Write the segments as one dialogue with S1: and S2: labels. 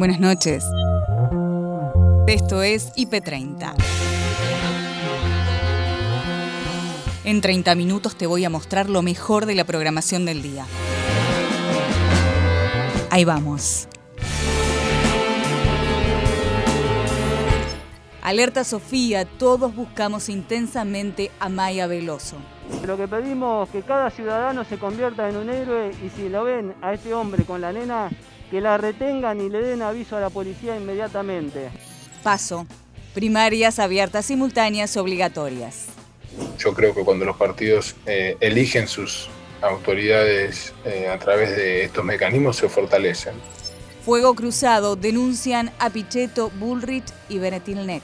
S1: Buenas noches. Esto es IP30. En 30 minutos te voy a mostrar lo mejor de la programación del día. Ahí vamos. Alerta Sofía, todos buscamos intensamente a Maya Veloso.
S2: Lo que pedimos es que cada ciudadano se convierta en un héroe y si lo ven a este hombre con la nena, que la retengan y le den aviso a la policía inmediatamente.
S1: Paso. Primarias abiertas, simultáneas, obligatorias.
S3: Yo creo que cuando los partidos eh, eligen sus autoridades eh, a través de estos mecanismos se fortalecen.
S1: Fuego Cruzado denuncian a Pichetto, Bullrich y Benetilnec.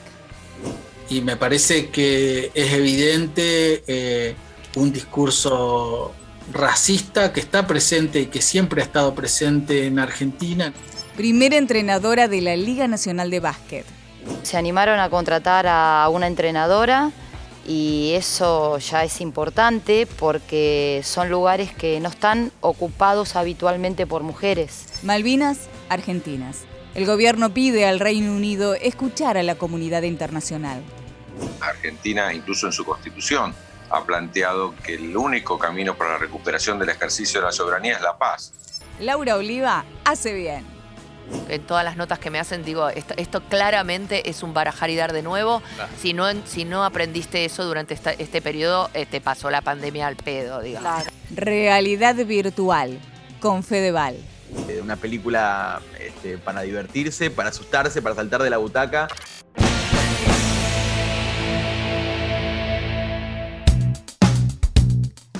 S4: Y me parece que es evidente eh, un discurso racista que está presente y que siempre ha estado presente en Argentina.
S1: Primera entrenadora de la Liga Nacional de Básquet.
S5: Se animaron a contratar a una entrenadora y eso ya es importante porque son lugares que no están ocupados habitualmente por mujeres.
S1: Malvinas, Argentinas. El gobierno pide al Reino Unido escuchar a la comunidad internacional.
S6: Argentina, incluso en su constitución, ha planteado que el único camino para la recuperación del ejercicio de la soberanía es la paz.
S1: Laura Oliva hace bien.
S7: En todas las notas que me hacen, digo, esto, claramente es un barajar y dar de nuevo. Si, no, si no aprendiste eso durante este periodo, eh, te pasó la pandemia al pedo, digamos.
S1: Realidad virtual, con Fedeval.
S8: Eh, una película este, para divertirse, para asustarse, para saltar de la butaca.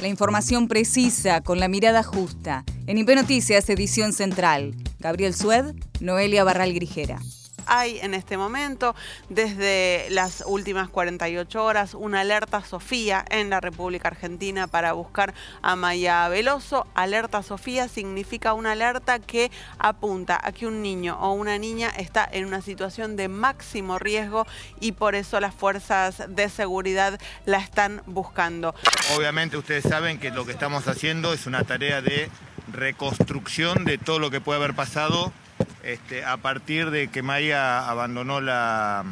S1: La información precisa, con la mirada justa. En IP Noticias, edición central. Gabriel Sued, Noelia Barral Grijera
S9: hay en este momento, desde las últimas 48 horas, una alerta Sofía en la República Argentina para buscar a Maya Veloso. Alerta Sofía significa una alerta que apunta a que un niño o una niña está en una situación de máximo riesgo y por eso las fuerzas de seguridad la están buscando.
S10: Obviamente ustedes saben que lo que estamos haciendo es una tarea de reconstrucción de todo lo que puede haber pasado este, a partir de que Maya abandonó la,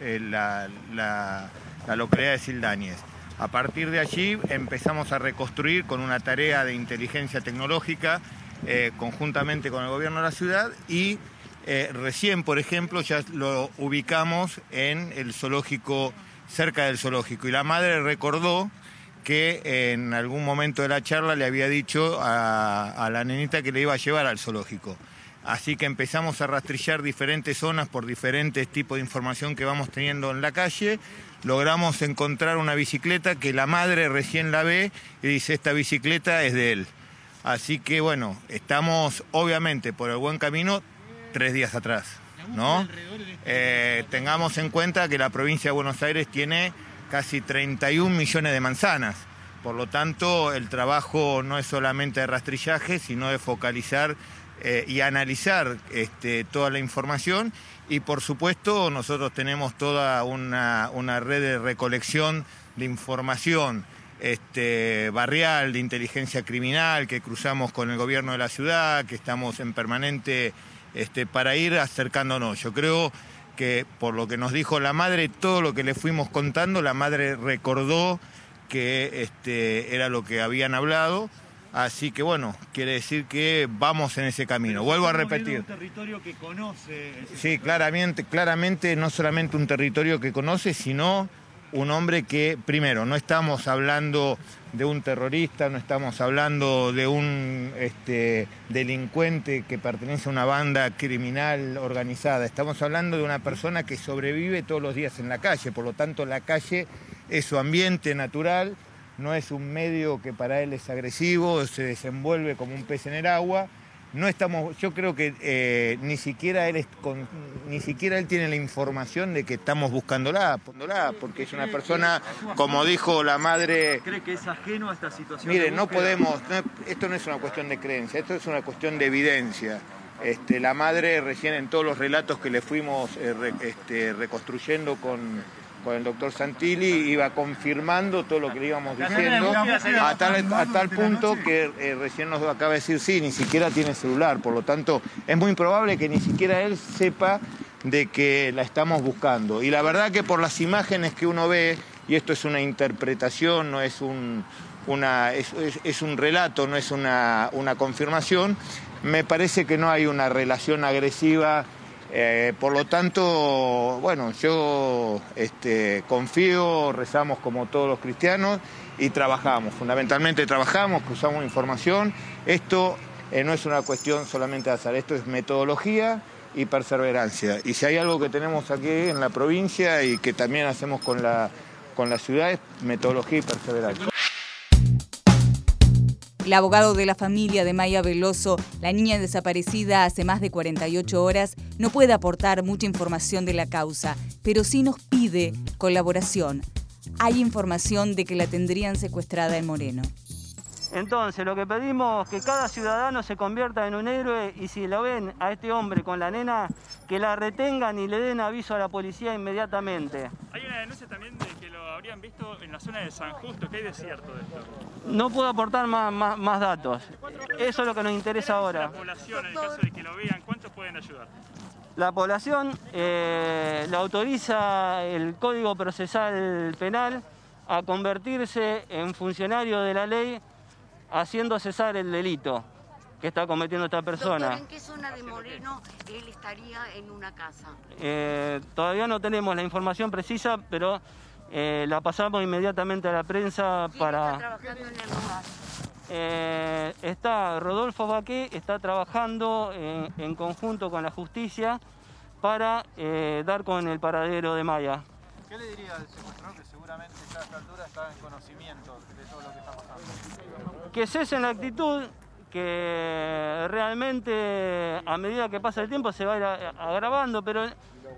S10: eh, la, localidad de Sildáñez. A partir de allí empezamos a reconstruir con una tarea de inteligencia tecnológica eh, conjuntamente con el gobierno de la ciudad y eh, recién, por ejemplo, ya lo ubicamos en el zoológico, cerca del zoológico. Y la madre recordó que en algún momento de la charla le había dicho a la nenita que le iba a llevar al zoológico. Así que empezamos a rastrillar diferentes zonas por diferentes tipos de información que vamos teniendo en la calle. Logramos encontrar una bicicleta que la madre recién la ve y dice, esta bicicleta es de él. Así que bueno, estamos obviamente por el buen camino tres días atrás. ¿no? Eh, tengamos en cuenta que la provincia de Buenos Aires tiene casi 31 millones de manzanas. Por lo tanto, el trabajo no es solamente de rastrillaje, sino de focalizar eh, y analizar este, toda la información y por supuesto nosotros tenemos toda una, red de recolección de información este, barrial, de inteligencia criminal, que cruzamos con el gobierno de la ciudad, que estamos en permanente este, para ir acercándonos. Yo creo que por lo que nos dijo la madre, todo lo que le fuimos contando, la madre recordó que este, era lo que habían hablado Así que bueno, quiere decir que vamos en ese camino. Vuelvo a repetir.
S11: Un territorio que conoce.
S10: Sí, claramente, claramente no solamente un territorio que conoce, sino un hombre que, primero, no estamos hablando de un terrorista, no estamos hablando de un este, delincuente que pertenece a una banda criminal organizada, estamos hablando de una persona que sobrevive todos los días en la calle, por lo tanto la calle es su ambiente natural no es un medio que para él es agresivo, se desenvuelve como un pez en el agua. No estamos, yo creo que eh, ni siquiera él ni siquiera él tiene la información de que estamos buscándola, porque es una persona, como dijo la madre.
S11: ¿Cree que es ajeno a esta situación?
S10: Mire, no podemos, esto no es una cuestión de creencia, esto es una cuestión de evidencia. Este, la madre recién en todos los relatos que le fuimos eh, este, reconstruyendo con, con el doctor Santilli, iba confirmando todo lo que le íbamos diciendo, a tal, a tal punto que eh, recién nos acaba de decir, sí, ni siquiera tiene celular, por lo tanto es muy improbable que ni siquiera él sepa de que la estamos buscando. Y la verdad que por las imágenes que uno ve, y esto es una interpretación, no es un, una, es, es- es un relato, no es una, una confirmación, me parece que no hay una relación agresiva. Eh, por lo tanto, bueno, yo este, confío, rezamos como todos los cristianos y trabajamos. Fundamentalmente trabajamos, cruzamos información. Esto eh, no es una cuestión solamente de azar, esto es metodología y perseverancia. Y si hay algo que tenemos aquí en la provincia y que también hacemos con la, con la ciudad es metodología y perseverancia.
S1: El abogado de la familia de Maya Veloso, la niña desaparecida hace más de 48 horas, no puede aportar mucha información de la causa, pero sí nos pide colaboración. Hay información de que la tendrían secuestrada en Moreno.
S2: Entonces, lo que pedimos es que cada ciudadano se convierta en un héroe y si lo ven a este hombre con la nena, que la retengan y le den aviso a la policía inmediatamente.
S11: Hay una denuncia también de que habrían visto en la zona de San Justo, que hay desierto de esto.
S2: No puedo aportar más, más- más datos. Eso es lo que nos interesa ahora.
S11: La población, en el caso de que lo vean, ¿cuántos pueden ayudar?
S2: La población eh, le autoriza el Código Procesal Penal a convertirse en funcionario de la ley haciendo cesar el delito que está cometiendo esta persona.
S12: Doctor, ¿en qué zona de Moreno él estaría en una casa?
S2: Eh, todavía no tenemos la información precisa, pero eh, la pasamos inmediatamente a la prensa
S12: ¿Quién
S2: para...
S12: está trabajando en el lugar?
S2: Eh, está Rodolfo Baqué, está trabajando en, en conjunto con la justicia para eh, dar con el paradero de Maya.
S13: ¿Qué le diría al secuestrador que seguramente ya a esta altura está en conocimiento de todo lo que está pasando?
S2: Que cesen la actitud, que realmente a medida que pasa el tiempo se va a ir agravando, pero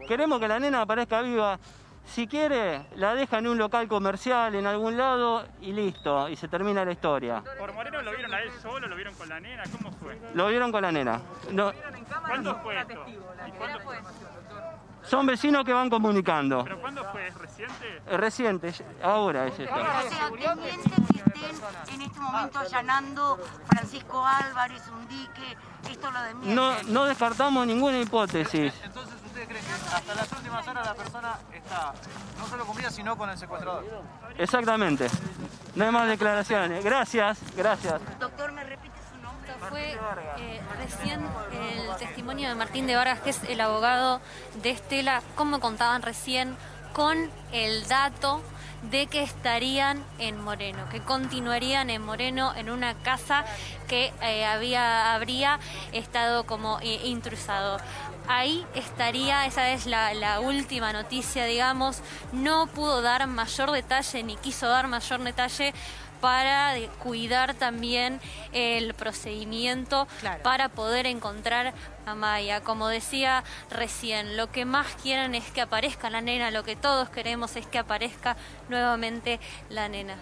S2: queremos que la nena aparezca viva. Si quiere, la deja en un local comercial, en algún lado, y listo, y se termina la historia.
S11: ¿Por Moreno lo vieron a él solo? ¿Lo vieron con la nena? ¿Cómo fue?
S2: Lo vieron con la nena. No,
S11: ¿Cuándo fue esto? ¿Y cuándo fue?
S2: son vecinos que van comunicando.
S11: ¿Pero cuándo fue? ¿Es reciente?
S2: Es reciente, ahora es esto.
S12: O sea, teniente que estén en este momento allanando Francisco Álvarez, un dique, esto lo de mierda.
S2: No, no descartamos ninguna hipótesis.
S13: Entonces, ¿ustedes creen que hasta las últimas horas la persona está no solo con vida, sino con el secuestrador?
S2: Exactamente. No hay más declaraciones. Gracias, gracias.
S12: Doctor, ¿me repite su nombre?
S14: Fue eh, recién el testimonio de Martín de Vargas, que es el abogado de Estela, como contaban recién, con el dato de que estarían en Moreno, que continuarían en Moreno en una casa que eh, había, habría estado como eh, intrusado. Ahí estaría, esa es la, la última noticia, digamos, no pudo dar mayor detalle ni quiso dar mayor detalle para cuidar también el procedimiento para poder encontrar a Maya. Como decía recién, lo que más quieren es que aparezca la nena, lo que todos queremos es que aparezca nuevamente la nena.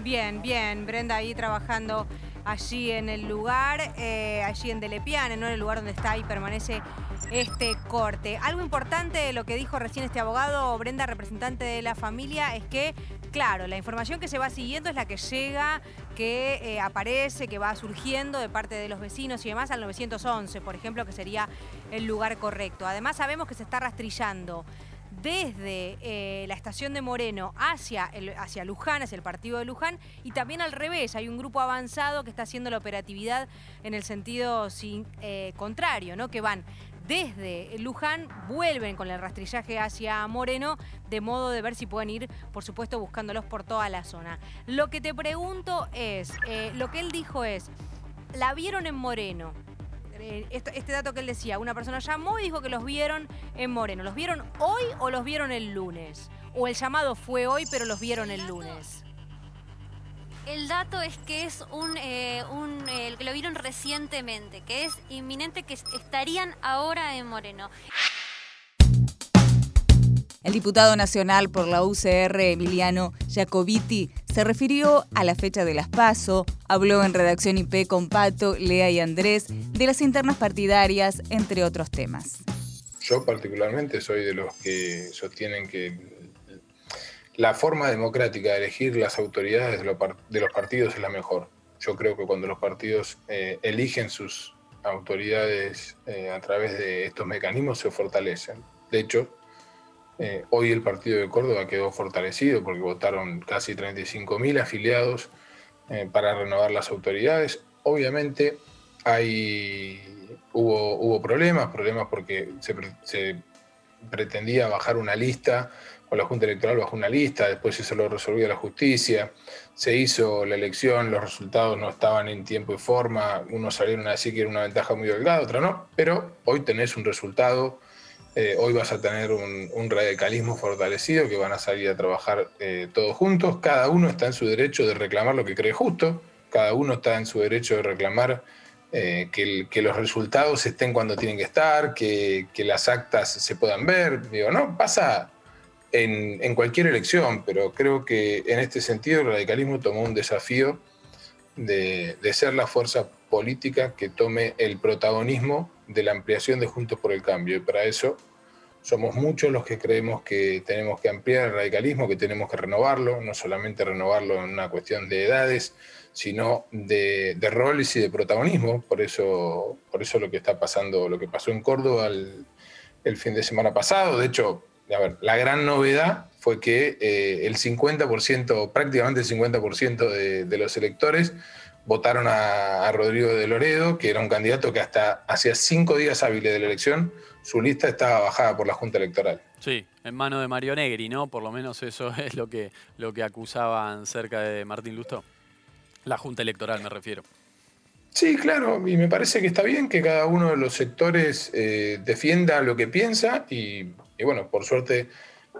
S15: Bien, bien, Brenda ahí trabajando allí en el lugar, eh, allí en Delepiane, ¿no? en el lugar donde está y permanece este corte. Algo importante de lo que dijo recién este abogado, Brenda, representante de la familia, es que, claro, la información que se va siguiendo es la que llega, que eh, aparece, que va surgiendo de parte de los vecinos y demás al 911, por ejemplo, que sería el lugar correcto. Además sabemos que se está rastrillando desde eh, la estación de Moreno hacia, hacia Luján, hacia el partido de Luján, y también al revés, hay un grupo avanzado que está haciendo la operatividad en el sentido eh, contrario, ¿no? que van desde Luján, vuelven con el rastrillaje hacia Moreno, de modo de ver si pueden ir, por supuesto, buscándolos por toda la zona. Lo que te pregunto es, eh, lo que él dijo es, la vieron en Moreno, este dato que él decía, una persona llamó y dijo que los vieron en Moreno. ¿Los vieron hoy o los vieron el lunes? ¿O el llamado fue hoy pero los vieron el lunes?
S14: El dato es que es un, eh, un eh, lo vieron recientemente, que es inminente que est- estarían ahora en Moreno.
S1: El diputado nacional por la UCR, Emiliano Jacobiti, se refirió a la fecha de las PASO, habló en redacción IP con Pato, Lea y Andrés de las internas partidarias, entre otros temas.
S3: Yo particularmente soy de los que sostienen que la forma democrática de elegir las autoridades de los partidos es la mejor. Yo creo que cuando los partidos eh, eligen sus autoridades eh, a través de estos mecanismos se fortalecen. De hecho, eh, hoy el partido de Córdoba quedó fortalecido porque votaron casi 35.000 afiliados para renovar las autoridades. Obviamente hay, hubo, hubo problemas, problemas porque se, se pretendía bajar una lista o la Junta Electoral bajó una lista, después eso lo resolvió la justicia, se hizo la elección, los resultados no estaban en tiempo y forma, unos salieron a decir que era una ventaja muy delgada, otra no, pero hoy tenés un resultado, eh, hoy vas a tener un, radicalismo fortalecido que van a salir a trabajar eh, todos juntos, cada uno está en su derecho de reclamar lo que cree justo, cada uno está en su derecho de reclamar eh, que, los resultados estén cuando tienen que estar, que, las actas se puedan ver, no, pasa en, cualquier elección, pero creo que en este sentido el radicalismo tomó un desafío de, ser la fuerza política que tome el protagonismo de la ampliación de Juntos por el Cambio. Y para eso somos muchos los que creemos que tenemos que ampliar el radicalismo, que tenemos que renovarlo, no solamente renovarlo en una cuestión de edades, sino de, roles y de protagonismo. Por eso, por eso lo que está pasando, lo que pasó en Córdoba el, fin de semana pasado, de hecho, la gran novedad fue que eh, el 50%, prácticamente el 50% de, de, los electores votaron a, Rodrigo de Loredo, que era un candidato que hasta hacía cinco días hábiles de la elección, su lista estaba bajada por la Junta Electoral.
S16: Sí, en mano de Mario Negri, ¿no? Por lo menos eso es lo que, lo que acusaban cerca de Martín Lustó. La Junta Electoral me refiero.
S3: Sí, claro, y me parece que está bien que cada uno de los sectores eh, defienda lo que piensa y y bueno, por suerte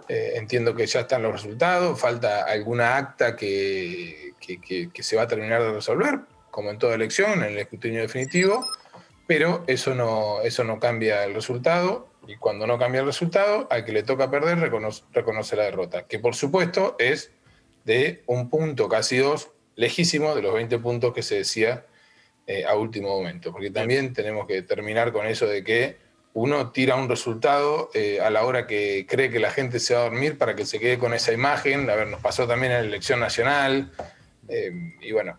S3: eh, entiendo que ya están los resultados, falta alguna acta que, se va a terminar de resolver, como en toda elección, en el escrutinio definitivo, pero eso no, eso no cambia el resultado y cuando no cambia el resultado, al que le toca perder reconoce, la derrota, que por supuesto es de un punto, casi dos, lejísimo de los 20 puntos que se decía eh, a último momento, porque también tenemos que terminar con eso de que uno tira un resultado eh, a la hora que cree que la gente se va a dormir para que se quede con esa imagen. A ver, nos pasó también en la elección nacional. Eh, y bueno,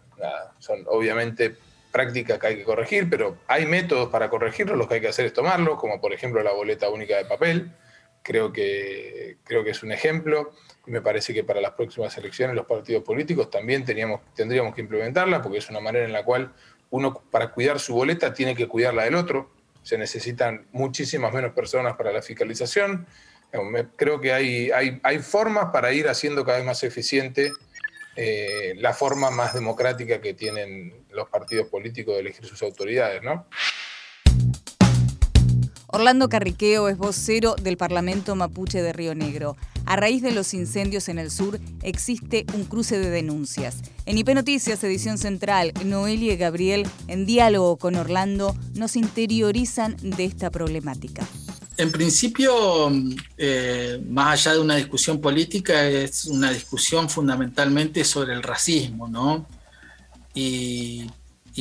S3: son obviamente prácticas que hay que corregir, pero hay métodos para corregirlo. Lo que hay que hacer es tomarlo, como por ejemplo la boleta única de papel. Creo que, creo que es un ejemplo. Y me parece que para las próximas elecciones los partidos políticos también teníamos, tendríamos que implementarla, porque es una manera en la cual uno, para cuidar su boleta, tiene que cuidar la del otro se necesitan muchísimas menos personas para la fiscalización. Creo que hay, hay, hay formas para ir haciendo cada vez más eficiente eh, la forma más democrática que tienen los partidos políticos de elegir sus autoridades, ¿no?
S1: Orlando Carriqueo es vocero del Parlamento Mapuche de Río Negro. A raíz de los incendios en el sur existe un cruce de denuncias. En IP Noticias, edición central, Noelia y Gabriel, en diálogo con Orlando, nos interiorizan de esta problemática.
S4: En principio, eh, más allá de una discusión política, es una discusión fundamentalmente sobre el racismo, ¿no? Y,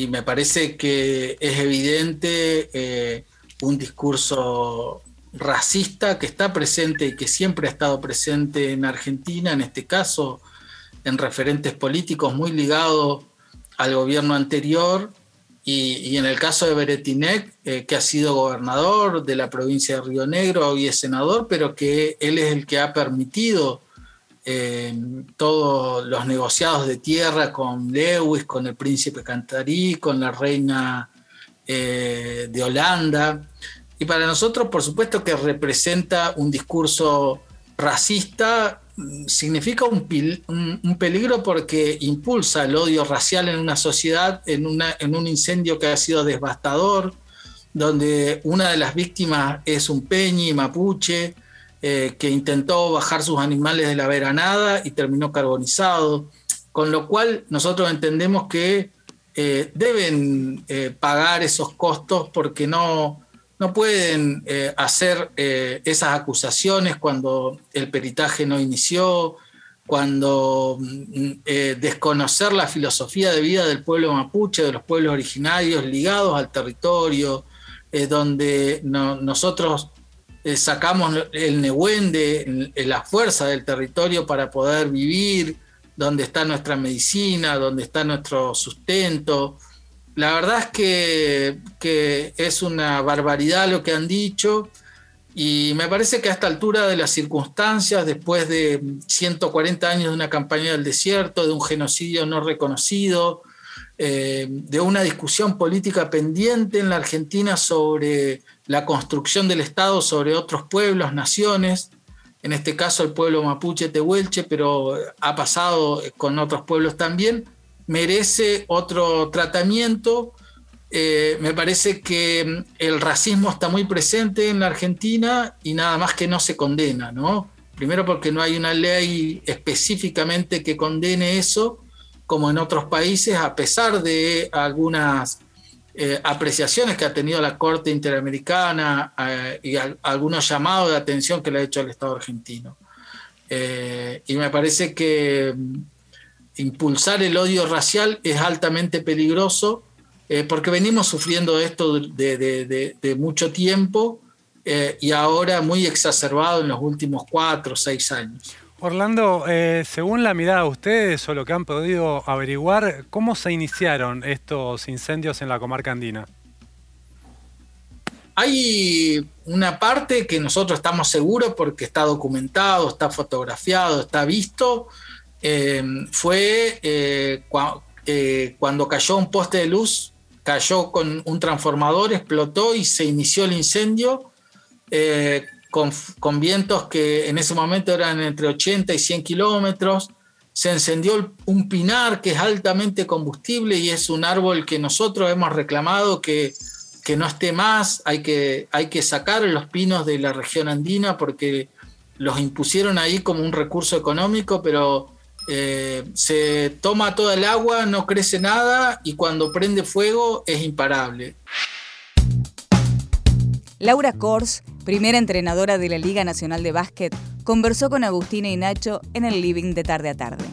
S4: me parece que es evidente eh, un discurso racista que está presente y que siempre ha estado presente en Argentina, en este caso en referentes políticos muy ligados al gobierno anterior y, en el caso de Beretinec, eh, que ha sido gobernador de la provincia de Río Negro, hoy es senador, pero que él es el que ha permitido eh, todos los negociados de tierra con Lewis, con el príncipe Cantarí, con la reina eh, de Holanda. Y para nosotros, por supuesto que representa un discurso racista, significa un, peligro porque impulsa el odio racial en una sociedad, en, un incendio que ha sido devastador, donde una de las víctimas es un peñi mapuche, eh, que intentó bajar sus animales de la veranada y terminó carbonizado, con lo cual nosotros entendemos que eh, deben eh, pagar esos costos porque no, no pueden eh, hacer esas acusaciones cuando el peritaje no inició, cuando mm, desconocer la filosofía de vida del pueblo mapuche, de los pueblos originarios ligados al territorio, donde nosotros eh, sacamos el Nehuen de la fuerza del territorio para poder vivir, donde está nuestra medicina, donde está nuestro sustento. La verdad es que, es una barbaridad lo que han dicho y me parece que a esta altura de las circunstancias, después de 140 años de una campaña del desierto, de un genocidio no reconocido, eh, de una discusión política pendiente en la Argentina sobre la construcción del Estado sobre otros pueblos, naciones, en este caso el pueblo mapuche tehuelche, pero ha pasado con otros pueblos también, merece otro tratamiento. Eh, me parece que el racismo está muy presente en la Argentina y nada más que no se condena, ¿no? Primero porque no hay una ley específicamente que condene eso, como en otros países, a pesar de algunas eh, apreciaciones que ha tenido la Corte Interamericana eh, y algunos llamados de atención que le ha hecho el Estado argentino. Y me parece que impulsar el odio racial es altamente peligroso porque venimos sufriendo esto de mucho tiempo y ahora muy exacerbado en los últimos cuatro o seis años.
S17: Orlando, eh, según la mirada de ustedes o lo que han podido averiguar, ¿cómo se iniciaron estos incendios en la comarca andina?
S4: Hay una parte que nosotros estamos seguros porque está documentado, está fotografiado, está visto. Eh, fue eh, cuando cayó un poste de luz, cayó con un transformador, explotó y se inició el incendio con, vientos que en ese momento eran entre 80 y 100 kilómetros. Se encendió un pinar que es altamente combustible y es un árbol que nosotros hemos reclamado que, que no esté más. Hay que, hay que sacar los pinos de la región andina porque los impusieron ahí como un recurso económico, pero eh, se toma toda el agua, no crece nada y cuando prende fuego es imparable.
S1: Laura Kors, primera entrenadora de la Liga Nacional de Básquet, conversó con Agustina y Nacho en el living de tarde a tarde.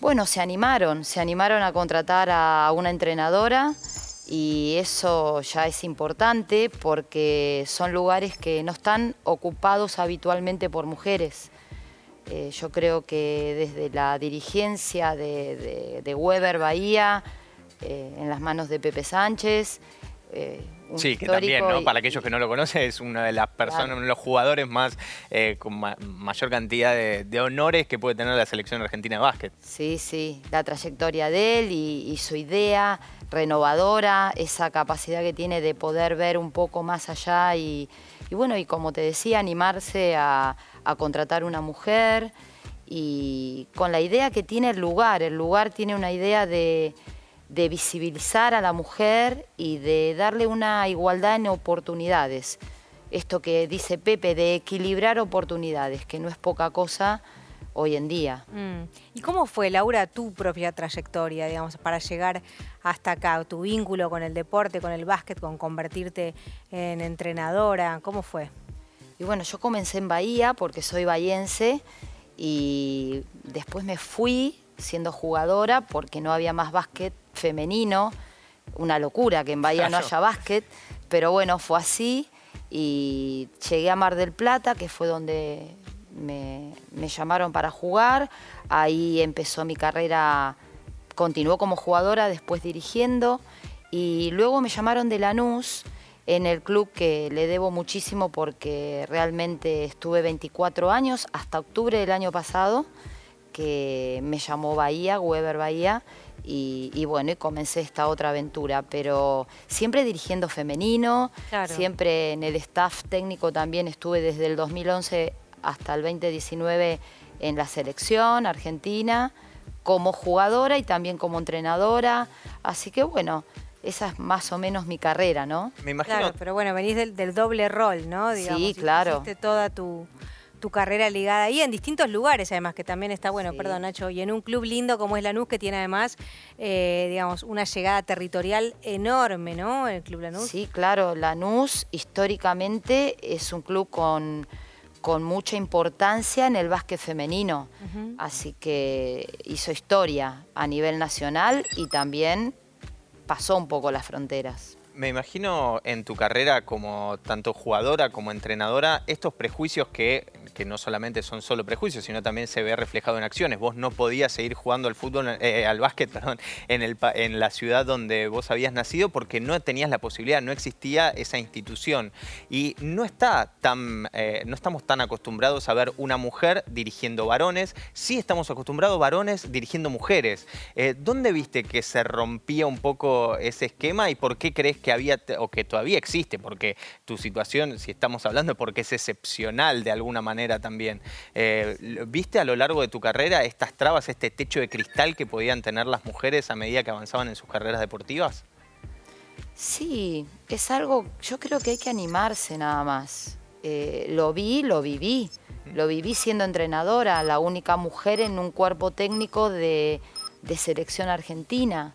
S5: Bueno, se animaron, se animaron a contratar a una entrenadora y eso ya es importante porque son lugares que no están ocupados habitualmente por mujeres. Eh, yo creo que desde la dirigencia de, Weber Bahía, eh, en las manos de Pepe Sánchez,
S18: eh, sí, que también, ¿no? Para aquellos que no lo conocen, es una de las personas, uno de los jugadores más eh, con mayor cantidad de, honores que puede tener la selección argentina de básquet.
S5: Sí, sí, la trayectoria de él y, su idea renovadora, esa capacidad que tiene de poder ver un poco más allá y, bueno, y como te decía, animarse a, a contratar una mujer y con la idea que tiene el lugar, el lugar tiene una idea de de visibilizar a la mujer y de darle una igualdad en oportunidades. Esto que dice Pepe, de equilibrar oportunidades, que no es poca cosa hoy en día.
S15: Mm. ¿Y cómo fue, Laura, tu propia trayectoria, digamos, para llegar hasta acá? Tu vínculo con el deporte, con el básquet, con convertirte en entrenadora, ¿cómo fue?
S5: Y bueno, yo comencé en Bahía porque soy bahiense y después me fui siendo jugadora porque no había más básquet femenino, una locura que en Bahía no haya básquet, pero bueno, fue así y llegué a Mar del Plata, que fue donde me, llamaron para jugar, ahí empezó mi carrera, continuó como jugadora, después dirigiendo. Y luego me llamaron de Lanús en el club que le debo muchísimo porque realmente estuve 24 años hasta octubre del año pasado que me llamó Bahía, Weber Bahía, y, bueno, y comencé esta otra aventura, pero siempre dirigiendo femenino, siempre en el staff técnico también estuve desde el 2011 hasta el 2019 en la selección argentina, como jugadora y también como entrenadora, así que bueno, esa es más o menos mi carrera, ¿no?
S15: Me imagino. Claro, pero bueno, venís del, doble rol, ¿no?
S5: sí, claro.
S15: Hiciste toda tu, tu carrera ligada ahí en distintos lugares, además, que también está bueno, perdón Nacho, y en un club lindo como es Lanús, que tiene además, eh, digamos, una llegada territorial enorme, ¿no? El Club Lanús.
S5: Sí, claro, Lanús históricamente es un club con, con mucha importancia en el básquet femenino, así que hizo historia a nivel nacional y también pasó un poco las fronteras.
S18: Me imagino en tu carrera como tanto jugadora como entrenadora, estos prejuicios que, que no solamente son solo prejuicios, sino también se ve reflejado en acciones. Vos no podías seguir jugando al fútbol, eh, al básquet, perdón, en, el, en la ciudad donde vos habías nacido porque no tenías la posibilidad, no existía esa institución. Y no está tan, eh, no estamos tan acostumbrados a ver una mujer dirigiendo varones, sí estamos acostumbrados varones dirigiendo mujeres. Eh, ¿Dónde viste que se rompía un poco ese esquema y por qué crees que había, o que todavía existe, porque tu situación, si estamos hablando, porque es excepcional de alguna manera también. Eh, ¿Viste a lo largo de tu carrera estas trabas, este techo de cristal que podían tener las mujeres a medida que avanzaban en sus carreras deportivas?
S5: Sí, es algo, yo creo que hay que animarse nada más. Eh, lo vi, lo viví. Lo viví siendo entrenadora, la única mujer en un cuerpo técnico de, de selección argentina.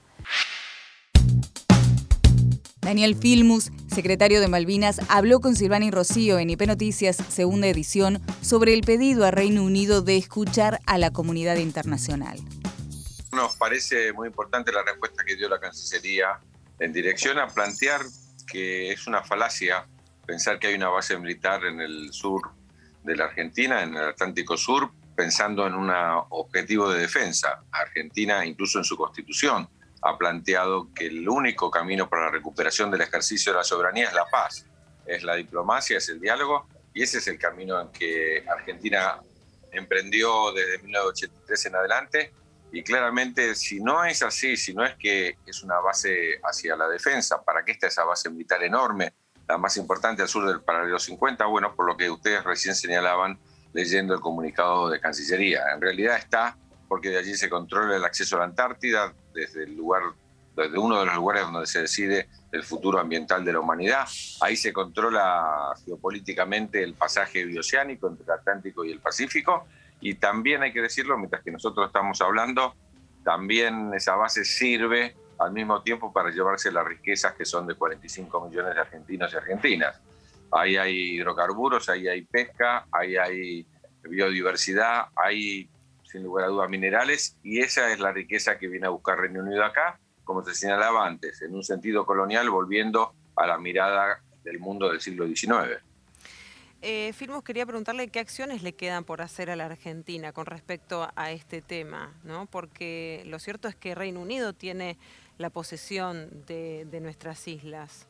S1: Daniel Filmus, secretario de Malvinas, habló con Silvani Rocío en IP Noticias, segunda edición, sobre el pedido a Reino Unido de escuchar a la comunidad internacional.
S6: Nos parece muy importante la respuesta que dio la Cancillería en dirección a plantear que es una falacia pensar que hay una base militar en el sur de la Argentina, en el Atlántico Sur, pensando en un objetivo de defensa. Argentina, incluso en su constitución, ha planteado que el único camino para la recuperación del ejercicio de la soberanía es la paz, es la diplomacia, es el diálogo, y ese es el camino en que Argentina emprendió desde 1983 en adelante. Y claramente, si no es así, si no es que es una base hacia la defensa, ¿para qué está esa base militar enorme, la más importante al sur del paralelo 50? Bueno, por lo que ustedes recién señalaban leyendo el comunicado de Cancillería. En realidad está porque de allí se controla el acceso a la Antártida, desde el lugar, desde uno de los lugares donde se decide el futuro ambiental de la humanidad. Ahí se controla geopolíticamente el pasaje bioceánico entre el Atlántico y el Pacífico. Y también hay que decirlo, mientras que nosotros estamos hablando, también esa base sirve al mismo tiempo para llevarse las riquezas que son de 45 millones de argentinos y argentinas. Ahí hay hidrocarburos, ahí hay pesca, ahí hay biodiversidad, hay sin lugar a dudas, minerales, y esa es la riqueza que viene a buscar Reino Unido acá, como se señalaba antes, en un sentido colonial, volviendo a la mirada del mundo del siglo XIX.
S9: Eh, Firmos, quería preguntarle qué acciones le quedan por hacer a la Argentina con respecto a este tema, ¿no? Porque lo cierto es que Reino Unido tiene la posesión de, de nuestras islas.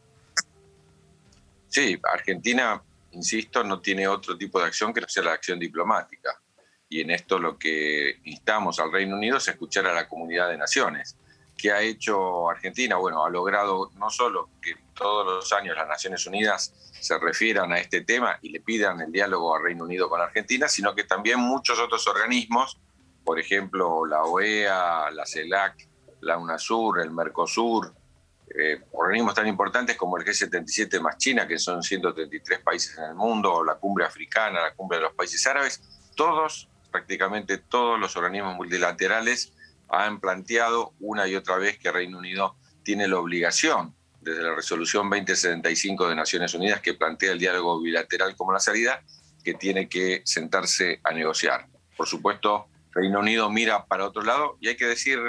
S6: Sí, Argentina, insisto, no tiene otro tipo de acción que no sea la acción diplomática y en esto lo que instamos al Reino Unido es escuchar a la comunidad de naciones. ¿Qué ha hecho Argentina? Bueno, ha logrado no solo que todos los años las Naciones Unidas se refieran a este tema y le pidan el diálogo al Reino Unido con Argentina, sino que también muchos otros organismos, por ejemplo la OEA, la CELAC, la UNASUR, el Mercosur, eh, organismos tan importantes como el G77 más China, que son 133 países en el mundo, la cumbre africana, la cumbre de los países árabes, todos prácticamente todos los organismos multilaterales han planteado una y otra vez que Reino Unido tiene la obligación, desde la resolución 2075 de Naciones Unidas, que plantea el diálogo bilateral como la salida, que tiene que sentarse a negociar. Por supuesto, Reino Unido mira para otro lado y hay que decir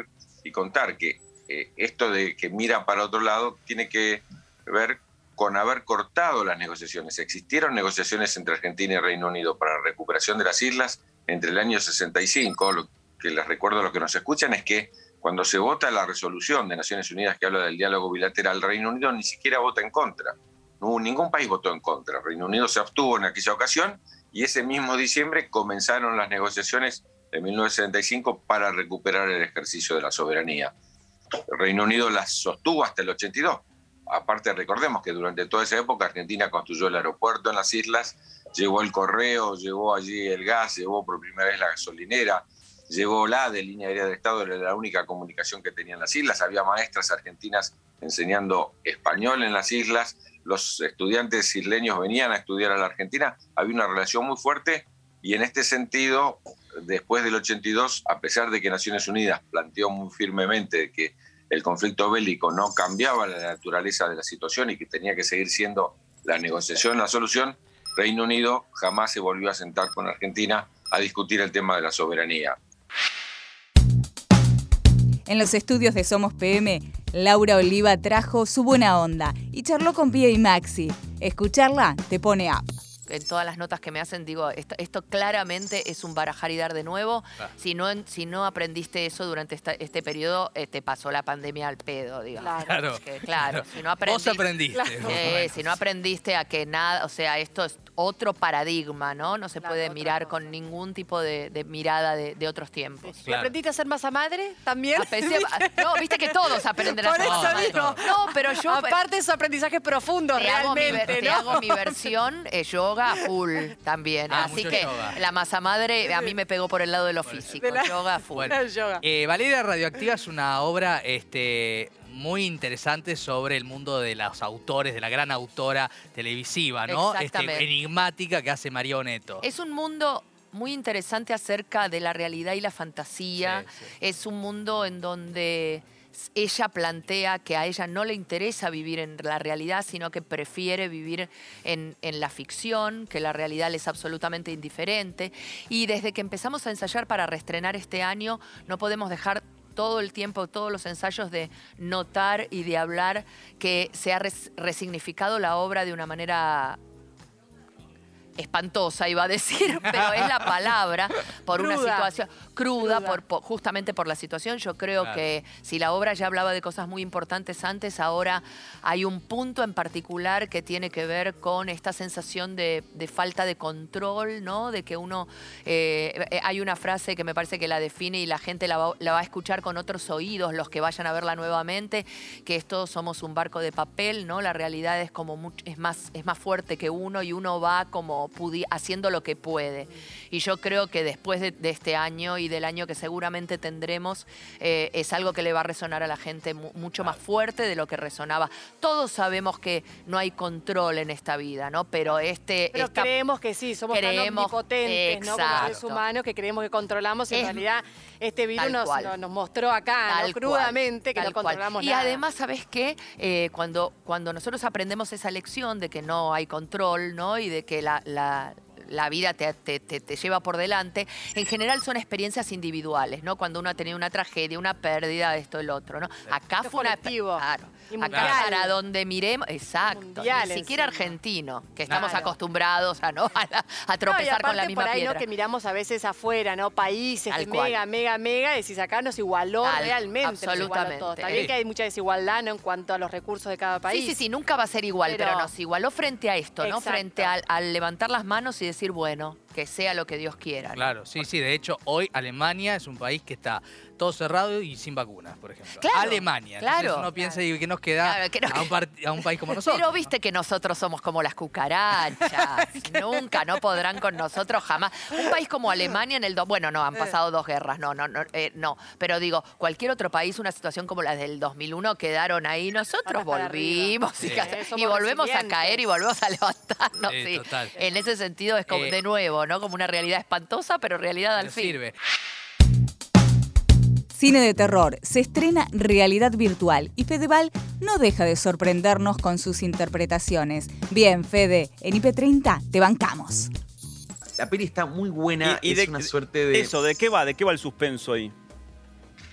S6: y contar que eh, esto de que mira para otro lado tiene que ver con haber cortado las negociaciones. Existieron negociaciones entre Argentina y Reino Unido para la recuperación de las islas entre el año 65, lo que les recuerdo a los que nos escuchan es que cuando se vota la resolución de Naciones Unidas que habla del diálogo bilateral, Reino Unido ni siquiera vota en contra. No ningún país votó en contra. Reino Unido se abstuvo en aquella ocasión y ese mismo diciembre comenzaron las negociaciones de 1975 para recuperar el ejercicio de la soberanía. Reino Unido las sostuvo hasta el 82. Aparte, recordemos que durante toda esa época Argentina construyó el aeropuerto en las islas, llegó el correo, llegó allí el gas, llegó por primera vez la gasolinera, llegó la de línea aérea de Estado, era la única comunicación que tenían las islas, había maestras argentinas enseñando español en las islas, los estudiantes isleños venían a estudiar a la Argentina, había una relación muy fuerte y en este sentido, después del 82, a pesar de que Naciones Unidas planteó muy firmemente que el conflicto bélico no cambiaba la naturaleza de la situación y que tenía que seguir siendo la negociación, la solución, Reino Unido jamás se volvió a sentar con Argentina a discutir el tema de la soberanía.
S1: En los estudios de Somos PM Laura Oliva trajo su buena onda y charló con Pia y Maxi. Escucharla te pone up
S7: en todas las notas que me hacen, digo, esto, esto claramente es un barajar y dar de nuevo.
S19: Claro.
S7: Si, no, si no aprendiste eso durante esta- este periodo, eh, te pasó la pandemia al pedo, digamos.
S19: Claro.
S7: Claro,
S19: Claro.
S7: si no aprendiste,
S19: Vos aprendiste, menos.
S7: si no aprendiste a que nada, o sea, esto es otro paradigma, ¿no? No se puede mirar con ningún tipo de, de mirada de, de otros tiempos.
S20: ¿Y aprendiste a ser masa madre también?
S7: A- no, viste que todos aprenden a ser
S20: eso
S7: masa madre.
S20: digo.
S7: No, pero yo-
S20: Aparte de su aprendizaje profundo,
S7: Te hago, mi,
S20: realmente,
S7: hago mi versión eh, yoga full también.
S19: Ah,
S7: Así
S19: mucho
S7: que
S19: yoga.
S7: la masa madre a mí me pegó por el lado de lo físico.
S20: De la-
S7: Yoga full.
S19: Bueno, eh, Valeria Radioactiva es una obra este, muy interesante sobre el mundo de los autores, de la gran autora televisiva, ¿no? Este,
S7: Exactamente.
S19: enigmática que hace María Oneto.
S7: Es un mundo muy interesante acerca de la realidad y la fantasía. Es un mundo en donde ella plantea que a ella no le interesa vivir en la realidad, sino que prefiere vivir en, la ficción, que la realidad le es absolutamente indiferente. Y desde que empezamos a ensayar para reestrenar este año, no podemos dejar todo el tiempo, todos los ensayos de notar y de hablar que se ha res- resignificado la obra de una manera espantosa, iba a decir, pero es la palabra, por una situación cruda, Por, por- justamente por la situación. Yo creo
S20: Claro.
S7: que si la obra ya hablaba de cosas muy importantes antes, ahora hay un punto en particular que tiene que ver con esta sensación de, de falta de control, ¿no? De que uno, eh, eh, hay una frase que me parece que la define y la gente la va, la va a escuchar con otros oídos, los que vayan a verla nuevamente, que es todos somos un barco de papel, ¿no? La realidad es como much- es más, es más fuerte que uno y uno va como haciendo lo que puede. Y yo creo que después de, de este año y del año que seguramente tendremos, eh, es algo que le va a resonar a la gente mu- mucho más fuerte de lo que resonaba. Todos sabemos que no hay control en esta vida, ¿no? Pero este...
S20: Pero
S7: esta-
S20: creemos que sí, somos
S7: creemos-
S20: tan ¿no? Como seres humanos que creemos que controlamos. En realidad, este virus nos,
S7: cual.
S20: mostró acá, ¿no?
S7: Cual,
S20: crudamente, que no
S7: cual.
S20: controlamos
S7: Y
S20: nada.
S7: además, ¿sabes qué? Eh, cuando, cuando nosotros aprendemos esa lección de que no hay control, ¿no? Y de que la, la- la vida te, te- te- te lleva por delante, en general son experiencias individuales, ¿no? Cuando uno ha tenido una tragedia, una pérdida, esto, el otro, ¿no? Acá fue una... Claro. Acá para donde miremos, exacto,
S20: Mundial
S7: ni siquiera argentino, que estamos
S20: Claro.
S7: acostumbrados a, ¿no? a, la- a
S20: No, y
S7: tropezar con la misma
S20: por ahí,
S7: piedra.
S20: ¿no? Que miramos a veces afuera, ¿no? Países
S7: Tal
S20: que
S7: cual.
S20: mega, mega, mega, y si acá nos igualó
S7: Tal-
S20: realmente. igualó
S7: absolutamente.
S20: todos. Está bien
S7: Sí.
S20: que hay mucha desigualdad, ¿no? En cuanto a los recursos de cada país.
S7: Sí, sí, sí, nunca va a ser igual, pero,
S20: Pero-
S7: nos igualó frente a esto, ¿no?
S20: Exacto.
S7: Frente al, al levantar las manos y decir, bueno, que sea lo que Dios quiera. ¿no?
S19: Claro, sí, sí. De hecho, hoy Alemania es un país que está todo cerrado y sin vacunas, por ejemplo.
S7: Claro,
S19: Alemania. Entonces
S7: claro.
S19: uno piensa y que nos queda
S7: Claro, que nos
S19: a, un par- a un país como nosotros.
S7: Pero viste que nosotros somos como las cucarachas. Nunca, no podrán con nosotros jamás. Un país como Alemania en el... do- Bueno, no, han pasado dos guerras, no, no, no, eh, no. Pero digo, cualquier otro país, una situación como la del 2001, quedaron ahí. Nosotros volvimos y,
S20: Eh,
S7: y volvemos a caer y volvemos a levantarnos.
S19: Sí,
S7: sí.
S19: total.
S7: En ese sentido es como
S19: Eh,
S7: de nuevo, ¿no? Como una realidad espantosa, pero realidad al
S19: Pero
S7: fin.
S19: sirve.
S1: Cine de terror. Se estrena realidad virtual y Fedeval no deja de sorprendernos con sus interpretaciones. Bien, Fede, en IP30 te bancamos.
S8: La peli está muy buena,
S21: Y- y
S8: es
S21: de-
S8: una suerte de...
S21: Eso, ¿de qué va? ¿De qué va el suspenso ahí?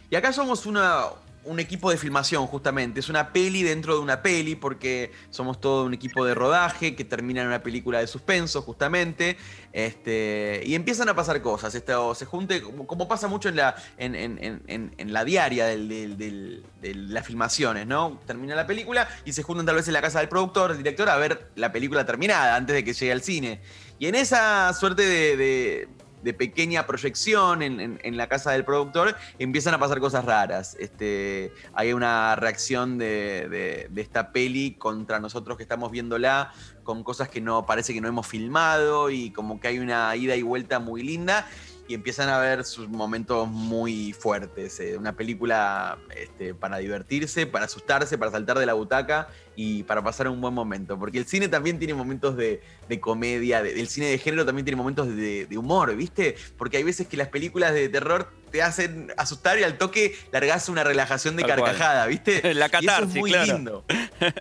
S8: Y acá somos una, un equipo de filmación, justamente. Es una peli dentro de una peli, porque somos todo un equipo de rodaje que termina en una película de suspenso, justamente. Este, y empiezan a pasar cosas. Esto se junte, como, pasa mucho en la, en, la diaria de las filmaciones, ¿no? Termina la película y se juntan tal vez en la casa del productor, del director, a ver la película terminada antes de que llegue al cine. Y en esa suerte de de pequeña proyección en, la casa del productor, empiezan a pasar cosas raras. Este, hay una reacción de, de- de esta peli contra nosotros que estamos viéndola, con cosas que no parece que no hemos filmado y como que hay una ida y vuelta muy linda. Y empiezan a ver sus momentos muy fuertes. eh, Una película este, para divertirse, para asustarse, para saltar de la butaca y para pasar un buen momento. Porque el cine también tiene momentos de, de comedia, el cine de género también tiene momentos de humor, ¿viste? Porque hay veces que las películas de terror te hacen asustar y al toque largás una relajación de
S21: Tal cual.
S8: carcajada, ¿viste?
S21: La
S8: Y eso
S21: catarsis,
S8: es muy
S21: claro.
S8: lindo.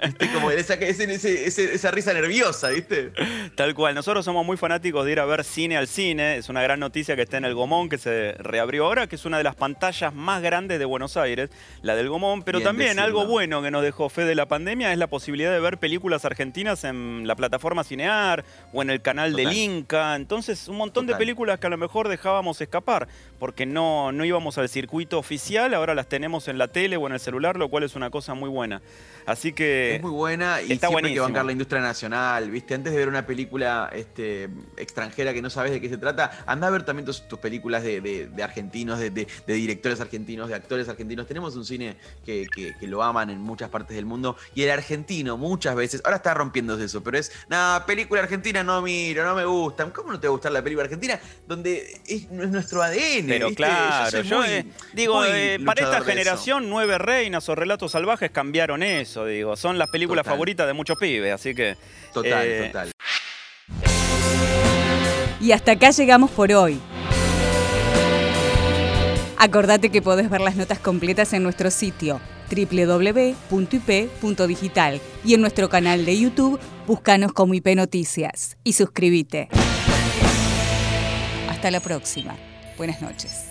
S8: ¿Viste? Como esa, ese- esa risa nerviosa, ¿viste?
S21: Tal cual, nosotros somos muy fanáticos de ir a ver cine al cine. Es una gran noticia que está en el Gomón, que se reabrió ahora, que es una de las pantallas más grandes de Buenos Aires, la del Gomón. Pero
S8: Bien
S21: también
S8: decirlo.
S21: algo bueno que nos dejó fe de la pandemia es la posibilidad de ver películas argentinas en la plataforma Cinear o en el canal
S8: Total.
S21: del Inca. Entonces, un montón de películas que a lo mejor dejábamos escapar porque no, no íbamos al circuito oficial, ahora las tenemos en la tele o en el celular, lo cual es una cosa muy buena. Así que
S8: Es muy buena y
S21: está
S8: siempre hay que bancar la industria nacional, ¿viste? Antes de ver una película este, extranjera que no sabes de qué se trata, anda a ver también tus, tus películas de, de- de argentinos, de, de- directores argentinos, de actores argentinos. Tenemos un cine que, que- que lo aman en muchas partes del mundo y el argentino muchas veces, ahora está rompiéndose eso, pero es, nada, película argentina no miro, no me gusta. ¿Cómo no te va a gustar la película argentina? Donde es, es nuestro ADN.
S21: Pero
S8: ¿viste?
S21: claro, yo,
S8: muy-
S21: eh, digo,
S8: muy
S21: eh, para esta generación, Nueve Reinas o Relatos Salvajes cambiaron eso, digo. Son las películas
S8: Total.
S21: favoritas de muchos pibes, así que...
S8: Total,
S21: eh,
S8: total.
S1: Y hasta acá llegamos por hoy. Acordate que podés ver las notas completas en nuestro sitio www.ip.digital y en nuestro canal de YouTube, búscanos como IP Noticias y suscríbete. Hasta la próxima. Buenas noches.